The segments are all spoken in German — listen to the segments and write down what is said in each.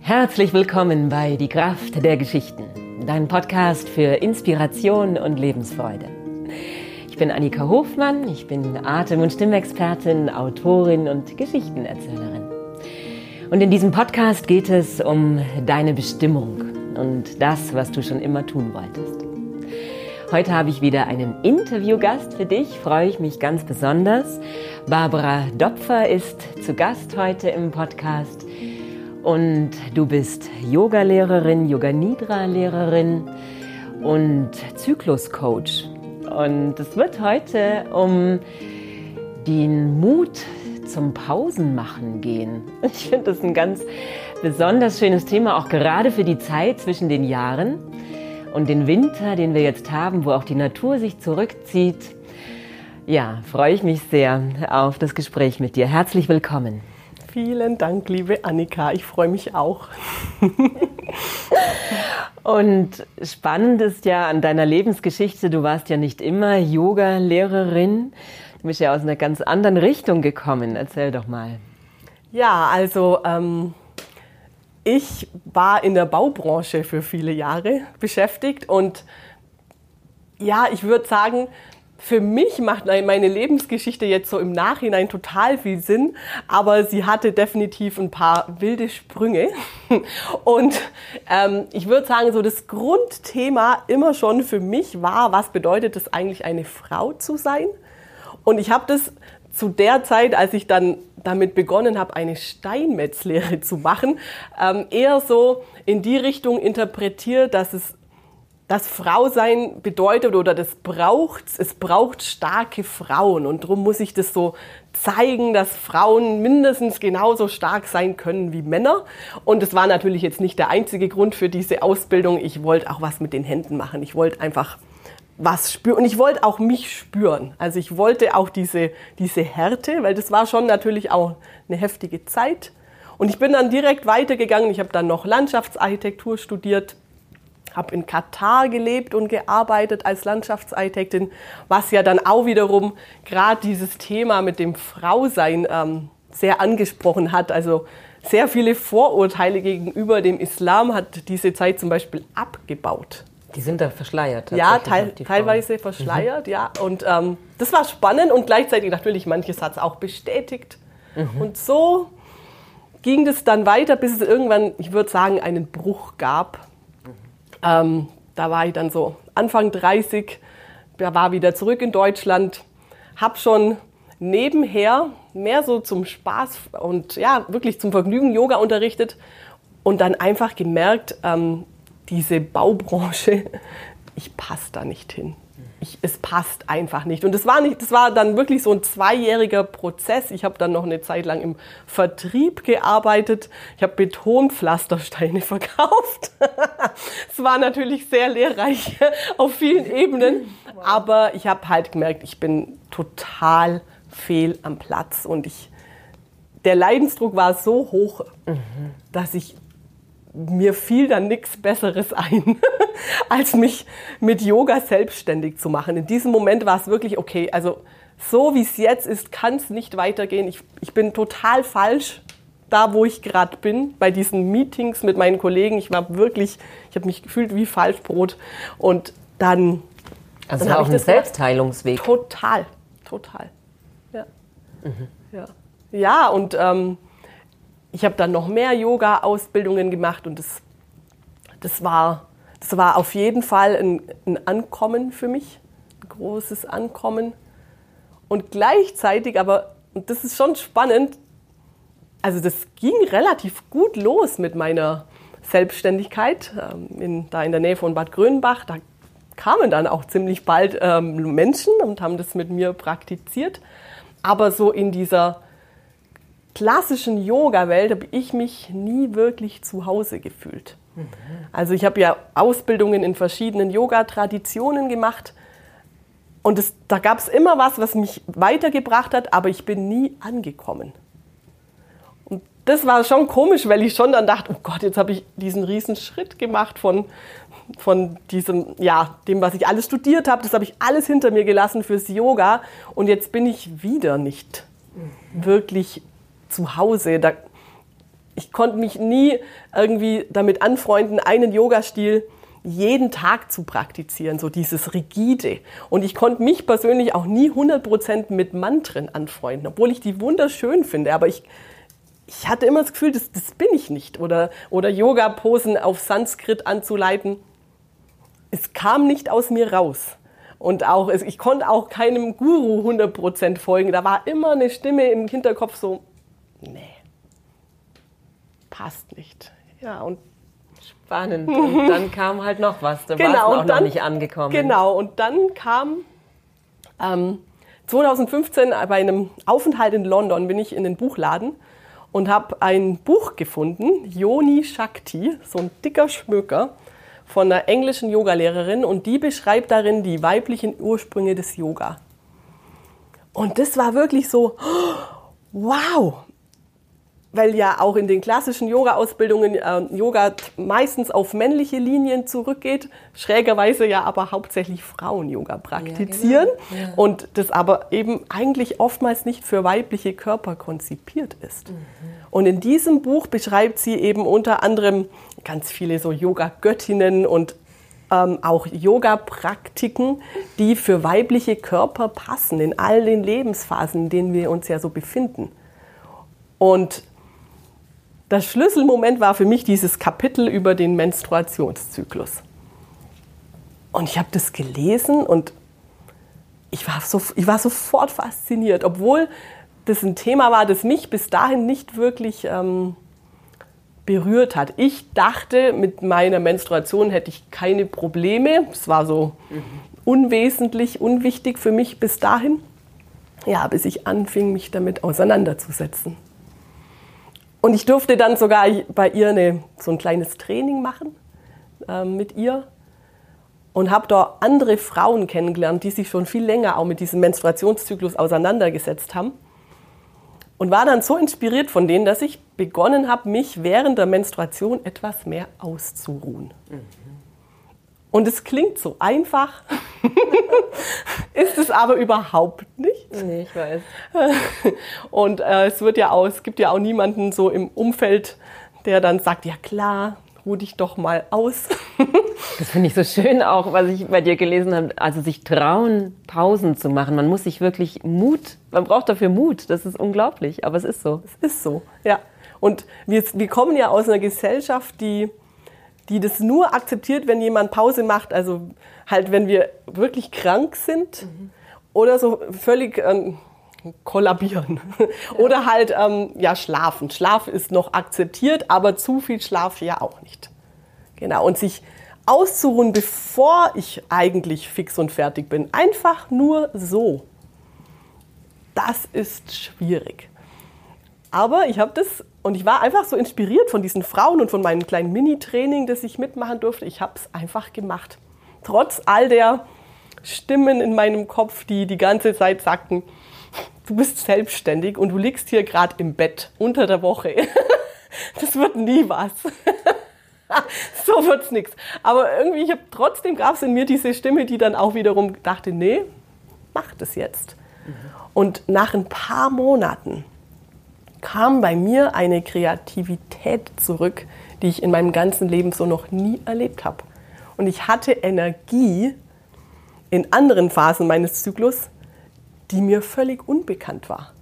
Herzlich willkommen bei Die Kraft der Geschichten, dein Podcast für Inspiration und Lebensfreude. Ich bin Annika Hofmann, ich bin Atem- und Stimmexpertin, Autorin und Geschichtenerzählerin. Und in diesem Podcast geht es um deine Bestimmung und das, was du schon immer tun wolltest. Heute habe ich wieder einen Interviewgast für dich, freue ich mich ganz besonders. Barbara Dopfer ist zu Gast heute im Podcast und du bist Yogalehrerin, Yoga Nidra Lehrerin und Zykluscoach. Und es wird heute um den Mut zum Pausenmachen gehen. Ich finde das ein ganz besonders schönes Thema, auch gerade für die Zeit zwischen den Jahren und den Winter, den wir jetzt haben, wo auch die Natur sich zurückzieht. Ja, freue ich mich sehr auf das Gespräch mit dir. Herzlich willkommen. Vielen Dank, liebe Annika. Ich freue mich auch. Und spannend ist ja an deiner Lebensgeschichte, du warst ja nicht immer Yoga-Lehrerin. Du bist ja aus einer ganz anderen Richtung gekommen. Erzähl doch mal. Ja, also ähm, ich war in der Baubranche für viele Jahre beschäftigt und ja, ich würde sagen, für mich macht meine Lebensgeschichte jetzt so im Nachhinein total viel Sinn, aber sie hatte definitiv ein paar wilde Sprünge. Und ähm, ich würde sagen, so das Grundthema immer schon für mich war, was bedeutet es eigentlich, eine Frau zu sein? Und ich habe das zu der Zeit, als ich dann damit begonnen habe, eine Steinmetzlehre zu machen, ähm, eher so in die Richtung interpretiert, dass es das Frausein bedeutet oder das braucht, es braucht starke Frauen und darum muss ich das so zeigen, dass Frauen mindestens genauso stark sein können wie Männer. Und es war natürlich jetzt nicht der einzige Grund für diese Ausbildung. Ich wollte auch was mit den Händen machen. Ich wollte einfach was spüren und ich wollte auch mich spüren. Also ich wollte auch diese, diese Härte, weil das war schon natürlich auch eine heftige Zeit. Und ich bin dann direkt weitergegangen. Ich habe dann noch Landschaftsarchitektur studiert habe in Katar gelebt und gearbeitet als Landschaftsarchitektin, was ja dann auch wiederum gerade dieses Thema mit dem Frausein ähm, sehr angesprochen hat. Also sehr viele Vorurteile gegenüber dem Islam hat diese Zeit zum Beispiel abgebaut. Die sind da verschleiert. Ja, teil, teilweise verschleiert, mhm. ja. Und ähm, das war spannend und gleichzeitig natürlich manches hat es auch bestätigt. Mhm. Und so ging das dann weiter, bis es irgendwann, ich würde sagen, einen Bruch gab ähm, da war ich dann so Anfang 30, da war wieder zurück in Deutschland, habe schon nebenher mehr so zum Spaß und ja, wirklich zum Vergnügen Yoga unterrichtet und dann einfach gemerkt, ähm, diese Baubranche, ich passe da nicht hin ich, es passt einfach nicht. Und das war, nicht, das war dann wirklich so ein zweijähriger Prozess. Ich habe dann noch eine Zeit lang im Vertrieb gearbeitet. Ich habe Betonpflastersteine verkauft. Es war natürlich sehr lehrreich auf vielen Ebenen. Aber ich habe halt gemerkt, ich bin total fehl am Platz. Und ich, der Leidensdruck war so hoch, mhm. dass ich mir fiel dann nichts Besseres ein, als mich mit Yoga selbstständig zu machen. In diesem Moment war es wirklich okay. Also so wie es jetzt ist, kann es nicht weitergehen. Ich, ich bin total falsch da, wo ich gerade bin, bei diesen Meetings mit meinen Kollegen. Ich war wirklich, ich habe mich gefühlt wie Falschbrot. Und dann. Also dann war auch ein Selbstheilungsweg. Total, total. Ja. Mhm. Ja. ja, und ähm, ich habe dann noch mehr Yoga-Ausbildungen gemacht und das, das, war, das war auf jeden Fall ein, ein Ankommen für mich, ein großes Ankommen. Und gleichzeitig aber, und das ist schon spannend, also das ging relativ gut los mit meiner Selbstständigkeit ähm, in, da in der Nähe von Bad Grönbach. Da kamen dann auch ziemlich bald ähm, Menschen und haben das mit mir praktiziert. Aber so in dieser klassischen Yoga-Welt habe ich mich nie wirklich zu Hause gefühlt. Also ich habe ja Ausbildungen in verschiedenen Yoga-Traditionen gemacht und es, da gab es immer was, was mich weitergebracht hat, aber ich bin nie angekommen. Und das war schon komisch, weil ich schon dann dachte, oh Gott, jetzt habe ich diesen riesen Schritt gemacht von, von diesem, ja, dem, was ich alles studiert habe, das habe ich alles hinter mir gelassen fürs Yoga und jetzt bin ich wieder nicht wirklich zu Hause. Da, ich konnte mich nie irgendwie damit anfreunden, einen Yoga-Stil jeden Tag zu praktizieren, so dieses rigide. Und ich konnte mich persönlich auch nie 100% mit Mantren anfreunden, obwohl ich die wunderschön finde. Aber ich, ich hatte immer das Gefühl, das, das bin ich nicht. Oder, oder Yoga-Posen auf Sanskrit anzuleiten. Es kam nicht aus mir raus. Und auch, ich konnte auch keinem Guru 100% folgen. Da war immer eine Stimme im Hinterkopf so, nee, passt nicht. Ja, und Spannend. Und dann kam halt noch was. Da genau, war auch dann, noch nicht angekommen. Genau, und dann kam ähm, 2015 bei einem Aufenthalt in London bin ich in den Buchladen und habe ein Buch gefunden, Yoni Shakti, so ein dicker Schmöker von einer englischen Yogalehrerin und die beschreibt darin die weiblichen Ursprünge des Yoga. Und das war wirklich so, wow, weil ja auch in den klassischen Yoga-Ausbildungen äh, Yoga meistens auf männliche Linien zurückgeht, schrägerweise ja aber hauptsächlich Frauen Yoga praktizieren ja, genau. ja. und das aber eben eigentlich oftmals nicht für weibliche Körper konzipiert ist. Mhm. Und in diesem Buch beschreibt sie eben unter anderem ganz viele so Yoga-Göttinnen und ähm, auch Yoga-Praktiken, die für weibliche Körper passen in all den Lebensphasen, in denen wir uns ja so befinden. Und das Schlüsselmoment war für mich dieses Kapitel über den Menstruationszyklus. Und ich habe das gelesen und ich war, so, ich war sofort fasziniert, obwohl das ein Thema war, das mich bis dahin nicht wirklich ähm, berührt hat. Ich dachte, mit meiner Menstruation hätte ich keine Probleme. Es war so unwesentlich, unwichtig für mich bis dahin. Ja, bis ich anfing, mich damit auseinanderzusetzen. Und ich durfte dann sogar bei ihr eine, so ein kleines Training machen äh, mit ihr und habe dort andere Frauen kennengelernt, die sich schon viel länger auch mit diesem Menstruationszyklus auseinandergesetzt haben. Und war dann so inspiriert von denen, dass ich begonnen habe, mich während der Menstruation etwas mehr auszuruhen. Mhm. Und es klingt so einfach, ist es aber überhaupt nicht. Nee, ich weiß. Und äh, es wird ja auch, es gibt ja auch niemanden so im Umfeld, der dann sagt, ja klar, ruh dich doch mal aus. das finde ich so schön auch, was ich bei dir gelesen habe. Also sich trauen, Pausen zu machen. Man muss sich wirklich Mut, man braucht dafür Mut. Das ist unglaublich, aber es ist so. Es ist so, ja. Und wir, wir kommen ja aus einer Gesellschaft, die die das nur akzeptiert, wenn jemand Pause macht, also halt, wenn wir wirklich krank sind mhm. oder so völlig ähm, kollabieren. Ja. Oder halt, ähm, ja, schlafen. Schlaf ist noch akzeptiert, aber zu viel Schlaf ja auch nicht. Genau, und sich auszuruhen, bevor ich eigentlich fix und fertig bin. Einfach nur so. Das ist schwierig. Aber ich habe das und ich war einfach so inspiriert von diesen Frauen und von meinem kleinen Mini-Training, das ich mitmachen durfte. Ich habe es einfach gemacht. Trotz all der Stimmen in meinem Kopf, die die ganze Zeit sagten, du bist selbstständig und du liegst hier gerade im Bett unter der Woche. Das wird nie was. So wird's nichts. Aber irgendwie, ich habe trotzdem gab es in mir diese Stimme, die dann auch wiederum dachte, nee, mach das jetzt. Mhm. Und nach ein paar Monaten kam bei mir eine Kreativität zurück, die ich in meinem ganzen Leben so noch nie erlebt habe. Und ich hatte Energie in anderen Phasen meines Zyklus, die mir völlig unbekannt war.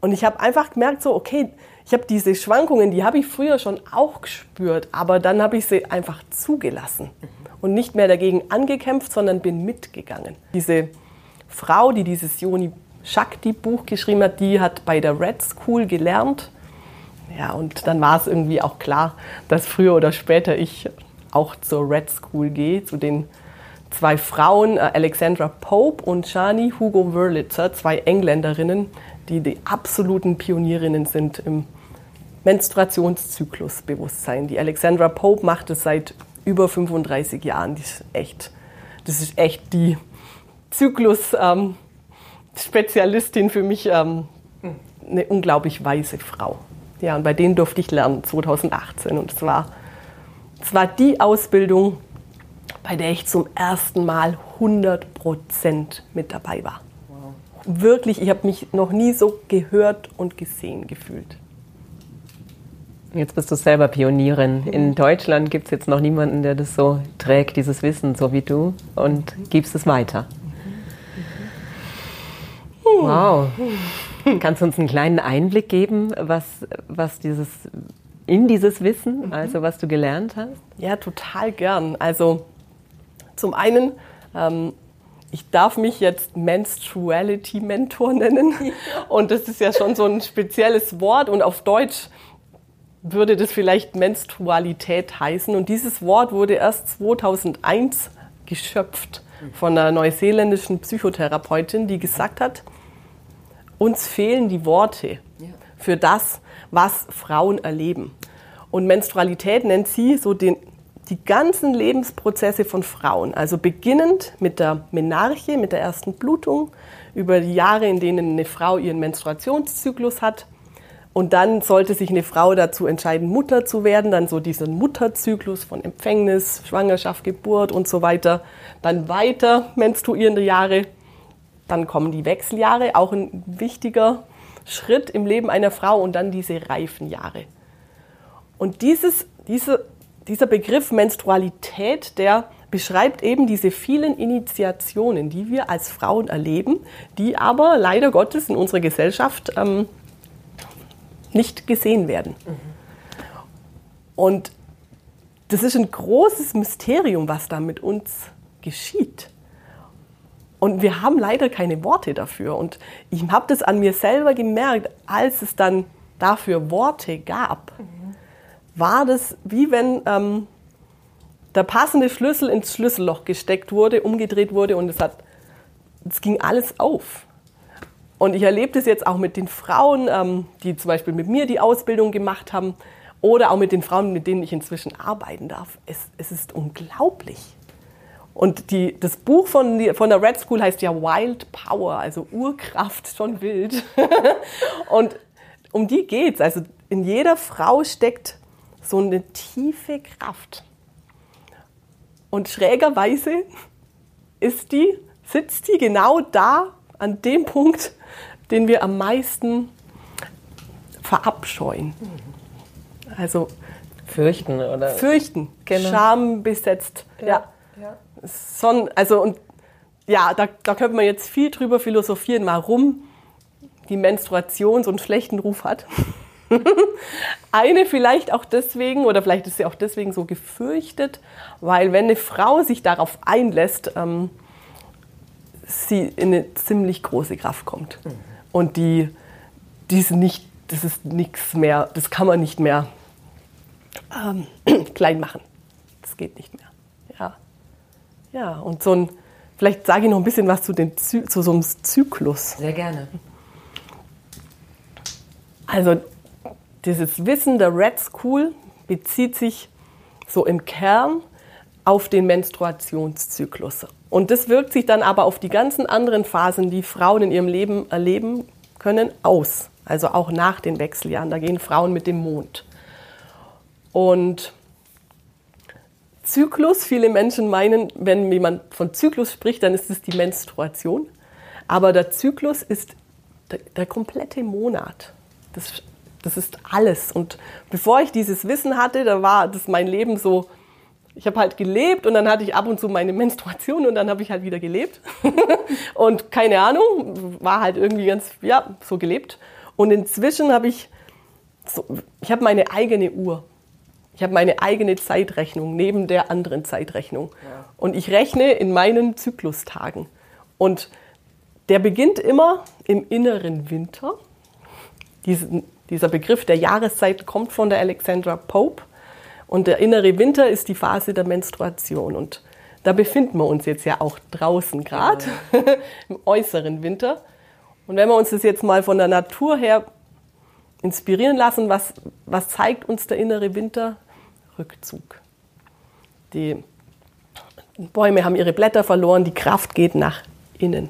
Und ich habe einfach gemerkt, so, okay, ich habe diese Schwankungen, die habe ich früher schon auch gespürt, aber dann habe ich sie einfach zugelassen und nicht mehr dagegen angekämpft, sondern bin mitgegangen. Diese Frau, die dieses Yoni Shakti-Buch geschrieben hat, die hat bei der Red School gelernt. Ja, und dann war es irgendwie auch klar, dass früher oder später ich auch zur Red School gehe, zu den zwei Frauen, äh, Alexandra Pope und Shani Hugo Wurlitzer, zwei Engländerinnen, die die absoluten Pionierinnen sind im Menstruationszyklusbewusstsein. Die Alexandra Pope macht es seit über 35 Jahren. Die ist echt, das ist echt die Zyklus. Ähm, Spezialistin für mich ähm, eine unglaublich weise Frau. Ja, und bei denen durfte ich lernen 2018 und es war, es war die Ausbildung, bei der ich zum ersten Mal 100 Prozent mit dabei war. Wow. Wirklich, ich habe mich noch nie so gehört und gesehen gefühlt. Jetzt bist du selber Pionierin. In Deutschland gibt es jetzt noch niemanden, der das so trägt, dieses Wissen, so wie du, und gibst es weiter. Wow. Kannst du uns einen kleinen Einblick geben, was, was dieses, in dieses Wissen, also was du gelernt hast? Ja, total gern. Also zum einen, ähm, ich darf mich jetzt Menstruality Mentor nennen. Und das ist ja schon so ein spezielles Wort und auf Deutsch würde das vielleicht Menstrualität heißen. Und dieses Wort wurde erst 2001 geschöpft von einer neuseeländischen Psychotherapeutin, die gesagt hat, uns fehlen die Worte für das, was Frauen erleben. Und Menstrualität nennt sie so den, die ganzen Lebensprozesse von Frauen. Also beginnend mit der Menarche, mit der ersten Blutung, über die Jahre, in denen eine Frau ihren Menstruationszyklus hat, und dann sollte sich eine Frau dazu entscheiden, Mutter zu werden, dann so diesen Mutterzyklus von Empfängnis, Schwangerschaft, Geburt und so weiter. Dann weiter menstruierende Jahre. Dann kommen die Wechseljahre, auch ein wichtiger Schritt im Leben einer Frau und dann diese reifen Jahre. Und dieses, diese, dieser Begriff Menstrualität, der beschreibt eben diese vielen Initiationen, die wir als Frauen erleben, die aber leider Gottes in unserer Gesellschaft ähm, nicht gesehen werden. Mhm. Und das ist ein großes Mysterium, was da mit uns geschieht. Und wir haben leider keine Worte dafür. Und ich habe das an mir selber gemerkt, als es dann dafür Worte gab, war das wie wenn ähm, der passende Schlüssel ins Schlüsselloch gesteckt wurde, umgedreht wurde und es hat, es ging alles auf. Und ich erlebe das jetzt auch mit den Frauen, ähm, die zum Beispiel mit mir die Ausbildung gemacht haben oder auch mit den Frauen, mit denen ich inzwischen arbeiten darf. Es, es ist unglaublich. Und die, das Buch von, von der Red School heißt ja Wild Power, also Urkraft, schon wild. und um die geht's. Also in jeder Frau steckt so eine tiefe Kraft. Und schrägerweise ist die, sitzt die genau da an dem Punkt, den wir am meisten verabscheuen. Also fürchten oder fürchten, genau. Scham besetzt. Ja. ja. ja. Son, also und ja, da, da könnte man jetzt viel drüber philosophieren, warum die Menstruation so einen schlechten Ruf hat. eine vielleicht auch deswegen, oder vielleicht ist sie auch deswegen so gefürchtet, weil wenn eine Frau sich darauf einlässt, ähm, sie in eine ziemlich große Kraft kommt. Mhm. Und die, die ist nicht, das ist nichts mehr, das kann man nicht mehr ähm, klein machen. Das geht nicht mehr. Ja. Und so ein, vielleicht sage ich noch ein bisschen was zu, den, zu so einem Zyklus. Sehr gerne. Also, dieses Wissen der Red School bezieht sich so im Kern auf den Menstruationszyklus. Und das wirkt sich dann aber auf die ganzen anderen Phasen, die Frauen in ihrem Leben erleben können, aus. Also auch nach den Wechseljahren. Da gehen Frauen mit dem Mond. Und Zyklus, viele Menschen meinen, wenn jemand von Zyklus spricht, dann ist es die Menstruation. Aber der Zyklus ist der, der komplette Monat. Das, das ist alles. Und bevor ich dieses Wissen hatte, da war das mein Leben so ich habe halt gelebt und dann hatte ich ab und zu meine Menstruation und dann habe ich halt wieder gelebt. und keine Ahnung, war halt irgendwie ganz, ja, so gelebt. Und inzwischen habe ich, so, ich habe meine eigene Uhr. Ich habe meine eigene Zeitrechnung neben der anderen Zeitrechnung. Ja. Und ich rechne in meinen Zyklustagen. Und der beginnt immer im inneren Winter. Diesen, dieser Begriff der Jahreszeit kommt von der Alexandra Pope. Und der innere Winter ist die Phase der Menstruation. Und da befinden wir uns jetzt ja auch draußen gerade, ja. im äußeren Winter. Und wenn wir uns das jetzt mal von der Natur her inspirieren lassen, was, was zeigt uns der innere Winter? Rückzug. Die Bäume haben ihre Blätter verloren, die Kraft geht nach innen.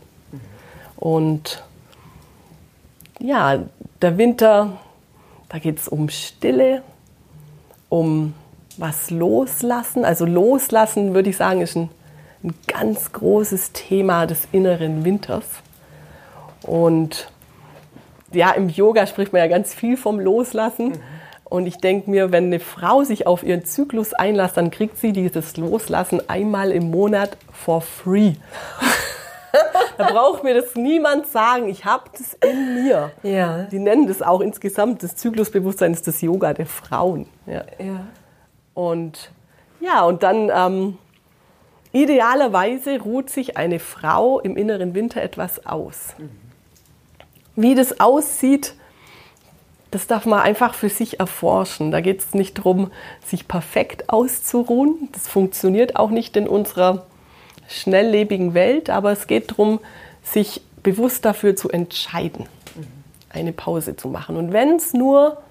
Und ja, der Winter, da geht es um Stille, um was loslassen. Also loslassen, würde ich sagen, ist ein, ein ganz großes Thema des inneren Winters. Und ja, im Yoga spricht man ja ganz viel vom Loslassen. Mhm. Und ich denke mir, wenn eine Frau sich auf ihren Zyklus einlässt, dann kriegt sie dieses Loslassen einmal im Monat for free. da braucht mir das niemand sagen. Ich habe das in mir. Ja. Die nennen das auch insgesamt, das Zyklusbewusstsein ist das Yoga der Frauen. Ja. ja. Und ja, und dann ähm, idealerweise ruht sich eine Frau im inneren Winter etwas aus. Wie das aussieht, das darf man einfach für sich erforschen. Da geht es nicht darum, sich perfekt auszuruhen. Das funktioniert auch nicht in unserer schnelllebigen Welt, aber es geht darum, sich bewusst dafür zu entscheiden, eine Pause zu machen. Und wenn es nur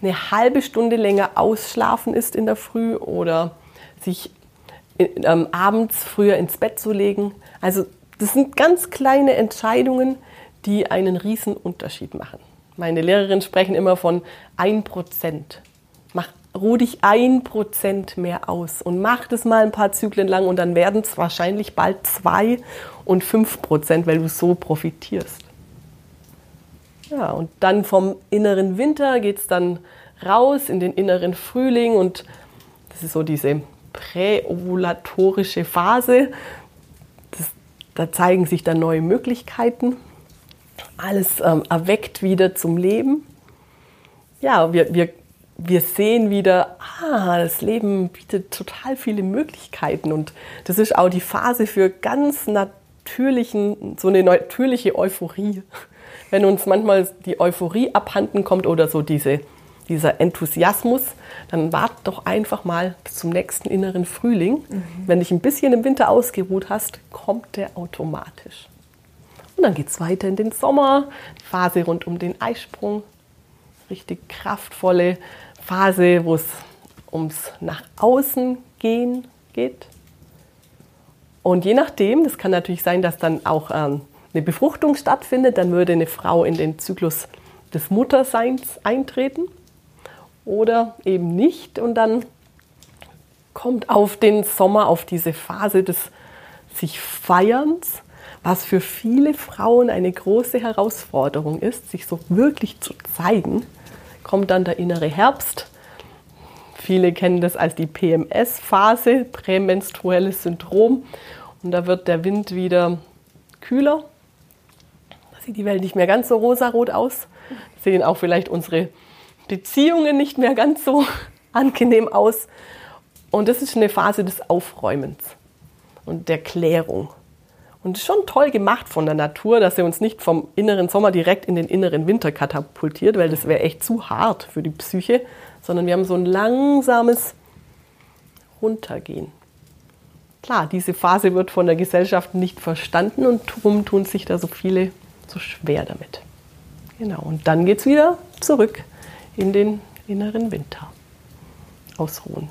eine halbe Stunde länger ausschlafen ist in der Früh oder sich ähm, abends früher ins Bett zu legen, also das sind ganz kleine Entscheidungen, die einen riesen Unterschied machen. Meine Lehrerinnen sprechen immer von 1%. Mach, ruh dich 1% mehr aus und mach das mal ein paar Zyklen lang und dann werden es wahrscheinlich bald 2 und 5%, weil du so profitierst. Ja, und dann vom inneren Winter geht es dann raus in den inneren Frühling und das ist so diese präovulatorische Phase. Das, da zeigen sich dann neue Möglichkeiten alles ähm, erweckt wieder zum Leben. Ja, wir, wir, wir sehen wieder, ah, das Leben bietet total viele Möglichkeiten und das ist auch die Phase für ganz natürlichen, so eine natürliche Euphorie. Wenn uns manchmal die Euphorie abhanden kommt oder so diese, dieser Enthusiasmus, dann wart doch einfach mal bis zum nächsten inneren Frühling. Mhm. Wenn dich ein bisschen im Winter ausgeruht hast, kommt der automatisch. Und dann geht es weiter in den Sommer, Phase rund um den Eisprung. Richtig kraftvolle Phase, wo es ums nach außen gehen geht. Und je nachdem, das kann natürlich sein, dass dann auch ähm, eine Befruchtung stattfindet, dann würde eine Frau in den Zyklus des Mutterseins eintreten oder eben nicht. Und dann kommt auf den Sommer, auf diese Phase des sich Feierns was für viele Frauen eine große Herausforderung ist, sich so wirklich zu zeigen, kommt dann der innere Herbst. Viele kennen das als die PMS-Phase, prämenstruelles Syndrom. Und da wird der Wind wieder kühler. Da sieht die Welt nicht mehr ganz so rosarot aus. Sehen auch vielleicht unsere Beziehungen nicht mehr ganz so angenehm aus. Und das ist eine Phase des Aufräumens und der Klärung. Und schon toll gemacht von der Natur, dass sie uns nicht vom inneren Sommer direkt in den inneren Winter katapultiert, weil das wäre echt zu hart für die Psyche, sondern wir haben so ein langsames Runtergehen. Klar, diese Phase wird von der Gesellschaft nicht verstanden und darum tun sich da so viele so schwer damit. Genau, und dann geht es wieder zurück in den inneren Winter. Ausruhen.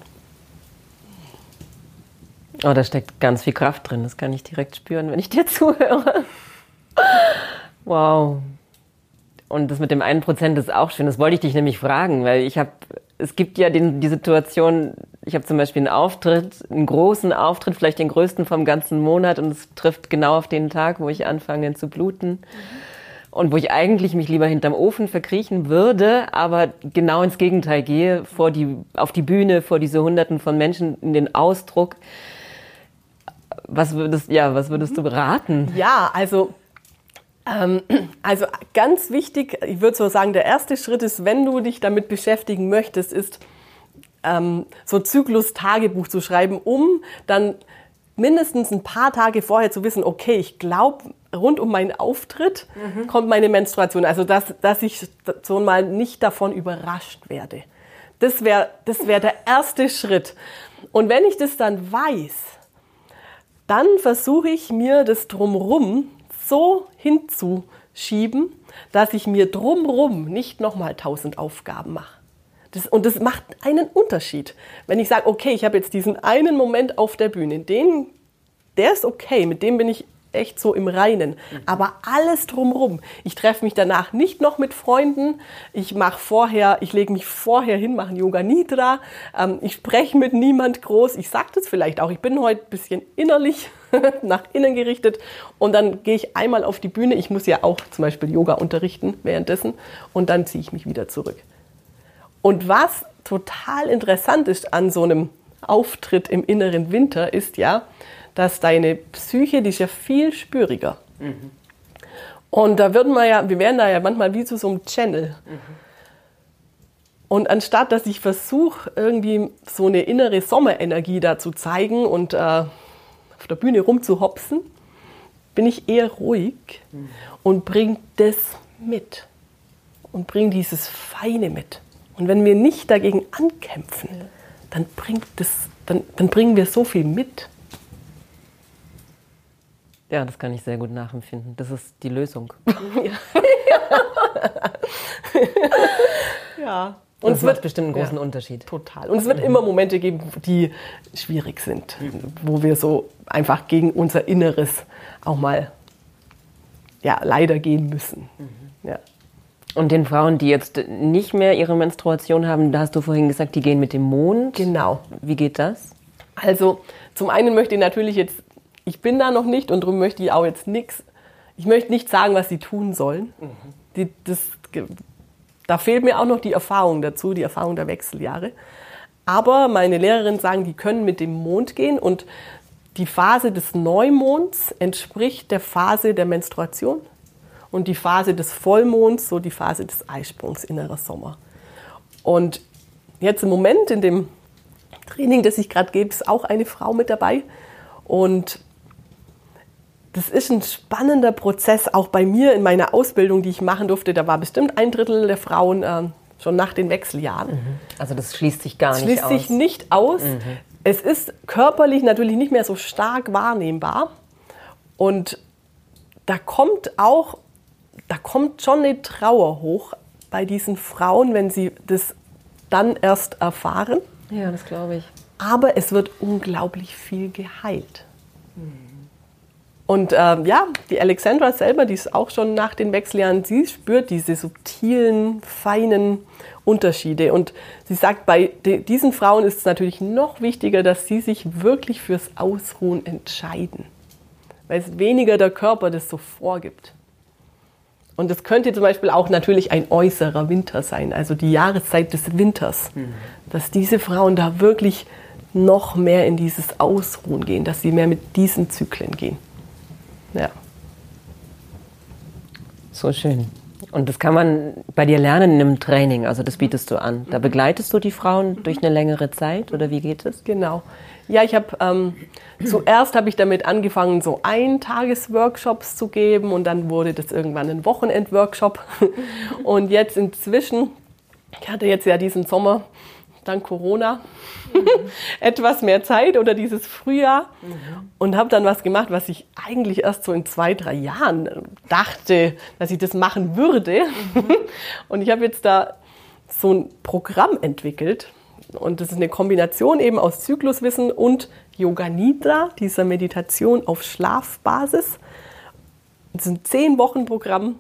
Oh, da steckt ganz viel Kraft drin. Das kann ich direkt spüren, wenn ich dir zuhöre. Wow. Und das mit dem einen Prozent ist auch schön. Das wollte ich dich nämlich fragen, weil ich habe, es gibt ja den, die Situation, ich habe zum Beispiel einen Auftritt, einen großen Auftritt, vielleicht den größten vom ganzen Monat und es trifft genau auf den Tag, wo ich anfange zu bluten. Und wo ich eigentlich mich lieber hinterm Ofen verkriechen würde, aber genau ins Gegenteil gehe, vor die, auf die Bühne, vor diese Hunderten von Menschen, in den Ausdruck. Was würdest, ja, was würdest du beraten? Ja, also ähm, also ganz wichtig, ich würde so sagen, der erste Schritt ist, wenn du dich damit beschäftigen möchtest, ist ähm, so Zyklus-Tagebuch zu schreiben, um dann mindestens ein paar Tage vorher zu wissen, okay, ich glaube, rund um meinen Auftritt mhm. kommt meine Menstruation. Also, dass, dass ich so mal nicht davon überrascht werde. Das wäre das wär der erste Schritt. Und wenn ich das dann weiß, dann versuche ich mir das drumrum so hinzuschieben, dass ich mir drumrum nicht nochmal tausend Aufgaben mache. Das, und das macht einen Unterschied. Wenn ich sage, okay, ich habe jetzt diesen einen Moment auf der Bühne, den, der ist okay, mit dem bin ich echt so im Reinen. Mhm. Aber alles drumrum. Ich treffe mich danach nicht noch mit Freunden. Ich mache vorher, ich lege mich vorher hin, mache Yoga Nidra. Ähm, ich spreche mit niemand groß. Ich sage das vielleicht auch. Ich bin heute ein bisschen innerlich nach innen gerichtet. Und dann gehe ich einmal auf die Bühne. Ich muss ja auch zum Beispiel Yoga unterrichten währenddessen. Und dann ziehe ich mich wieder zurück. Und was total interessant ist an so einem Auftritt im inneren Winter, ist ja, dass deine Psyche, die ist ja viel spüriger. Mhm. Und da würden wir ja, wir wären da ja manchmal wie zu so einem Channel. Mhm. Und anstatt dass ich versuche, irgendwie so eine innere Sommerenergie da zu zeigen und äh, auf der Bühne rumzuhopsen, bin ich eher ruhig mhm. und bringe das mit. Und bringe dieses Feine mit. Und wenn wir nicht dagegen ankämpfen, ja. dann, bringt das, dann, dann bringen wir so viel mit. Ja, das kann ich sehr gut nachempfinden. Das ist die Lösung. ja. ja. Und das es wird bestimmt einen großen ja, Unterschied. Total. Und es wird immer Momente geben, die schwierig sind, wo wir so einfach gegen unser Inneres auch mal ja, leider gehen müssen. Mhm. Ja. Und den Frauen, die jetzt nicht mehr ihre Menstruation haben, da hast du vorhin gesagt, die gehen mit dem Mond. Genau. Wie geht das? Also zum einen möchte ich natürlich jetzt ich bin da noch nicht und darum möchte ich auch jetzt nichts, ich möchte nicht sagen, was sie tun sollen. Mhm. Die, das, da fehlt mir auch noch die Erfahrung dazu, die Erfahrung der Wechseljahre. Aber meine Lehrerinnen sagen, die können mit dem Mond gehen und die Phase des Neumonds entspricht der Phase der Menstruation und die Phase des Vollmonds, so die Phase des Eisprungs, innerer Sommer. Und jetzt im Moment in dem Training, das ich gerade gebe, ist auch eine Frau mit dabei. Und das ist ein spannender Prozess, auch bei mir in meiner Ausbildung, die ich machen durfte. Da war bestimmt ein Drittel der Frauen äh, schon nach den Wechseljahren. Mhm. Also das schließt sich gar das nicht aus. Schließt sich nicht aus. Mhm. Es ist körperlich natürlich nicht mehr so stark wahrnehmbar. Und da kommt auch, da kommt schon eine Trauer hoch bei diesen Frauen, wenn sie das dann erst erfahren. Ja, das glaube ich. Aber es wird unglaublich viel geheilt. Mhm. Und ähm, ja, die Alexandra selber, die ist auch schon nach den Wechseljahren, sie spürt diese subtilen, feinen Unterschiede. Und sie sagt, bei diesen Frauen ist es natürlich noch wichtiger, dass sie sich wirklich fürs Ausruhen entscheiden. Weil es weniger der Körper das so vorgibt. Und es könnte zum Beispiel auch natürlich ein äußerer Winter sein, also die Jahreszeit des Winters. Mhm. Dass diese Frauen da wirklich noch mehr in dieses Ausruhen gehen, dass sie mehr mit diesen Zyklen gehen. Ja. So schön. Und das kann man bei dir lernen in einem Training, also das bietest du an. Da begleitest du die Frauen durch eine längere Zeit oder wie geht es? Genau. Ja, ich habe ähm, zuerst habe ich damit angefangen, so Eintagesworkshops zu geben und dann wurde das irgendwann ein Wochenendworkshop. und jetzt inzwischen, ich hatte jetzt ja diesen Sommer dank Corona mhm. etwas mehr Zeit oder dieses Frühjahr mhm. und habe dann was gemacht, was ich eigentlich erst so in zwei, drei Jahren dachte, dass ich das machen würde. Mhm. Und ich habe jetzt da so ein Programm entwickelt und das ist eine Kombination eben aus Zykluswissen und Yoga Nidra, dieser Meditation auf Schlafbasis. Das ist ein zehn Wochen Programm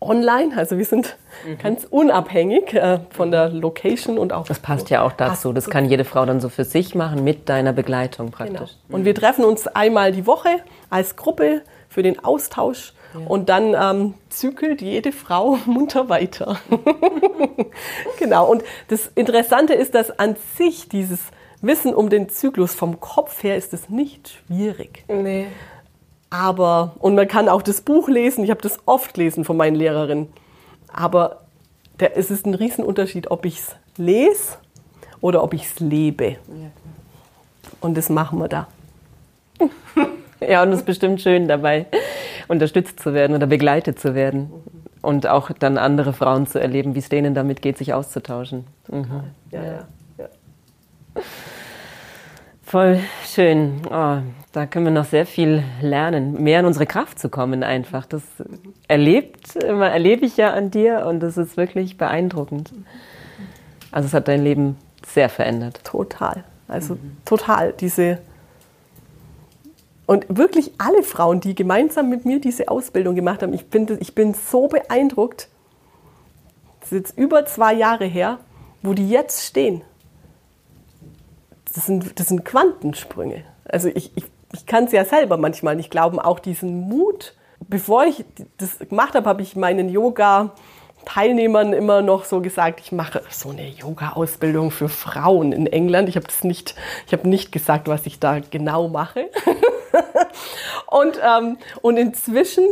online. Also wir sind mhm. ganz unabhängig äh, von der Location und auch. Das passt ja auch dazu. Das kann jede Frau dann so für sich machen mit deiner Begleitung praktisch. Genau. Und wir treffen uns einmal die Woche als Gruppe für den Austausch. Ja. Und dann ähm, zykelt jede Frau munter weiter. genau. Und das Interessante ist, dass an sich dieses Wissen um den Zyklus vom Kopf her ist es nicht schwierig. Nee. Aber, und man kann auch das Buch lesen, ich habe das oft gelesen von meinen Lehrerinnen. Aber der, es ist ein Riesenunterschied, ob ich es lese oder ob ich es lebe. Und das machen wir da. ja, und es ist bestimmt schön dabei, unterstützt zu werden oder begleitet zu werden. Und auch dann andere Frauen zu erleben, wie es denen damit geht, sich auszutauschen. Mhm. Ja, ja. ja. Voll schön. Oh, da können wir noch sehr viel lernen, mehr in unsere Kraft zu kommen einfach. Das erlebt, erlebe ich ja an dir und das ist wirklich beeindruckend. Also es hat dein Leben sehr verändert. Total. Also mhm. total. Diese und wirklich alle Frauen, die gemeinsam mit mir diese Ausbildung gemacht haben, ich bin, ich bin so beeindruckt. Das ist jetzt über zwei Jahre her, wo die jetzt stehen das sind, das sind Quantensprünge. Also ich, ich, ich kann es ja selber manchmal nicht glauben, auch diesen Mut. Bevor ich das gemacht habe, habe ich meinen Yoga Teilnehmern immer noch so gesagt, ich mache so eine Yoga-Ausbildung für Frauen in England. Ich habe das nicht, ich habe nicht gesagt, was ich da genau mache. und, ähm, und inzwischen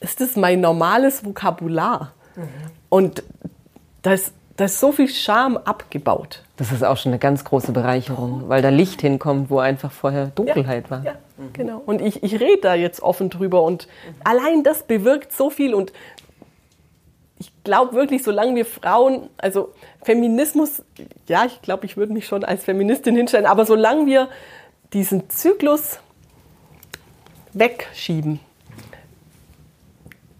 ist das mein normales Vokabular. Mhm. Und das, da ist so viel Scham abgebaut. Das ist auch schon eine ganz große Bereicherung, weil da Licht hinkommt, wo einfach vorher Dunkelheit ja, war. Ja, mhm. genau. Und ich, ich rede da jetzt offen drüber und mhm. allein das bewirkt so viel und ich glaube wirklich, solange wir Frauen, also Feminismus, ja, ich glaube, ich würde mich schon als Feministin hinstellen, aber solange wir diesen Zyklus wegschieben,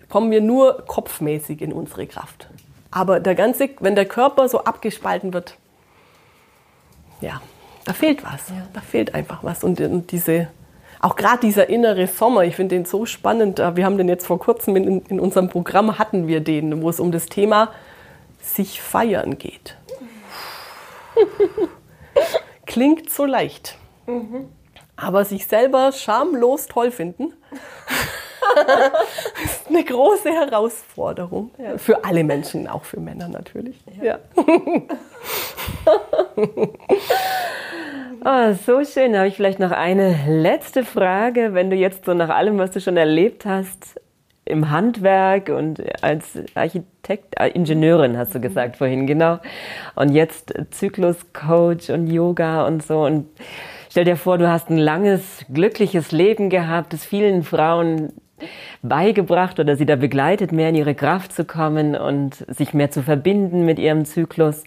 kommen wir nur kopfmäßig in unsere Kraft. Aber der ganze, wenn der Körper so abgespalten wird, ja, da fehlt was. Ja. Da fehlt einfach was. Und, und diese, auch gerade dieser innere Sommer, ich finde den so spannend. Wir haben den jetzt vor kurzem in, in, unserem Programm hatten wir den, wo es um das Thema sich feiern geht. Klingt so leicht. Mhm. Aber sich selber schamlos toll finden, ist eine große Herausforderung. Ja. Für alle Menschen, auch für Männer natürlich. Ja. Oh, so schön. Da habe ich vielleicht noch eine letzte Frage. Wenn du jetzt so nach allem, was du schon erlebt hast, im Handwerk und als Architekt, äh, Ingenieurin hast du gesagt vorhin, genau. Und jetzt Zykluscoach und Yoga und so. Und stell dir vor, du hast ein langes, glückliches Leben gehabt, es vielen Frauen beigebracht oder sie da begleitet, mehr in ihre Kraft zu kommen und sich mehr zu verbinden mit ihrem Zyklus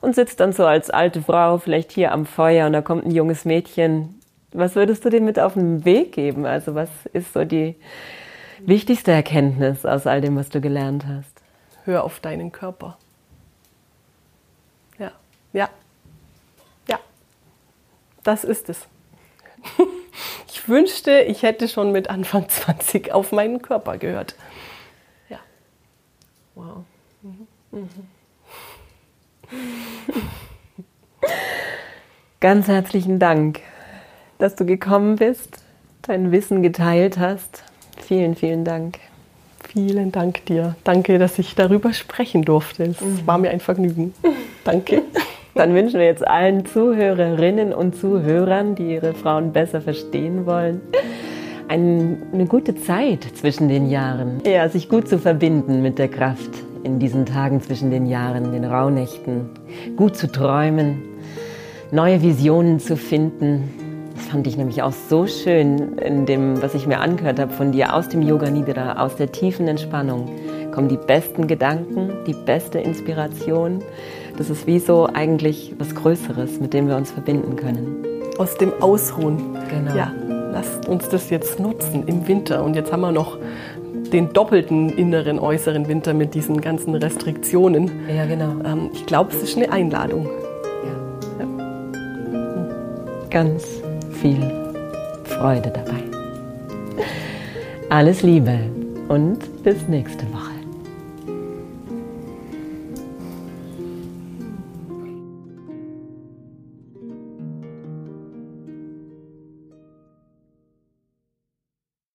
und sitzt dann so als alte Frau vielleicht hier am Feuer und da kommt ein junges Mädchen. Was würdest du dir mit auf den Weg geben? Also was ist so die wichtigste Erkenntnis aus all dem, was du gelernt hast? Hör auf deinen Körper. Ja, ja, ja. Das ist es. Ich wünschte, ich hätte schon mit Anfang 20 auf meinen Körper gehört. Ja. Wow. Mhm. Mhm. Ganz herzlichen Dank, dass du gekommen bist, dein Wissen geteilt hast. Vielen, vielen Dank. Vielen Dank dir. Danke, dass ich darüber sprechen durfte. Es mhm. war mir ein Vergnügen. Danke. Dann wünschen wir jetzt allen Zuhörerinnen und Zuhörern, die ihre Frauen besser verstehen wollen, eine gute Zeit zwischen den Jahren. Ja, sich gut zu verbinden mit der Kraft in diesen Tagen zwischen den Jahren, den Rauhnächten, gut zu träumen, neue Visionen zu finden. Das fand ich nämlich auch so schön in dem, was ich mir angehört habe von dir aus dem Yoga Nidra, aus der tiefen Entspannung kommen die besten Gedanken, die beste Inspiration. Das ist wie so eigentlich was Größeres, mit dem wir uns verbinden können. Aus dem Ausruhen. Genau. Ja, lasst uns das jetzt nutzen im Winter. Und jetzt haben wir noch den doppelten inneren, äußeren Winter mit diesen ganzen Restriktionen. Ja, genau. Ähm, ich glaube, es ist eine Einladung. Ja. ja. Ganz viel Freude dabei. Alles Liebe und bis nächste Woche.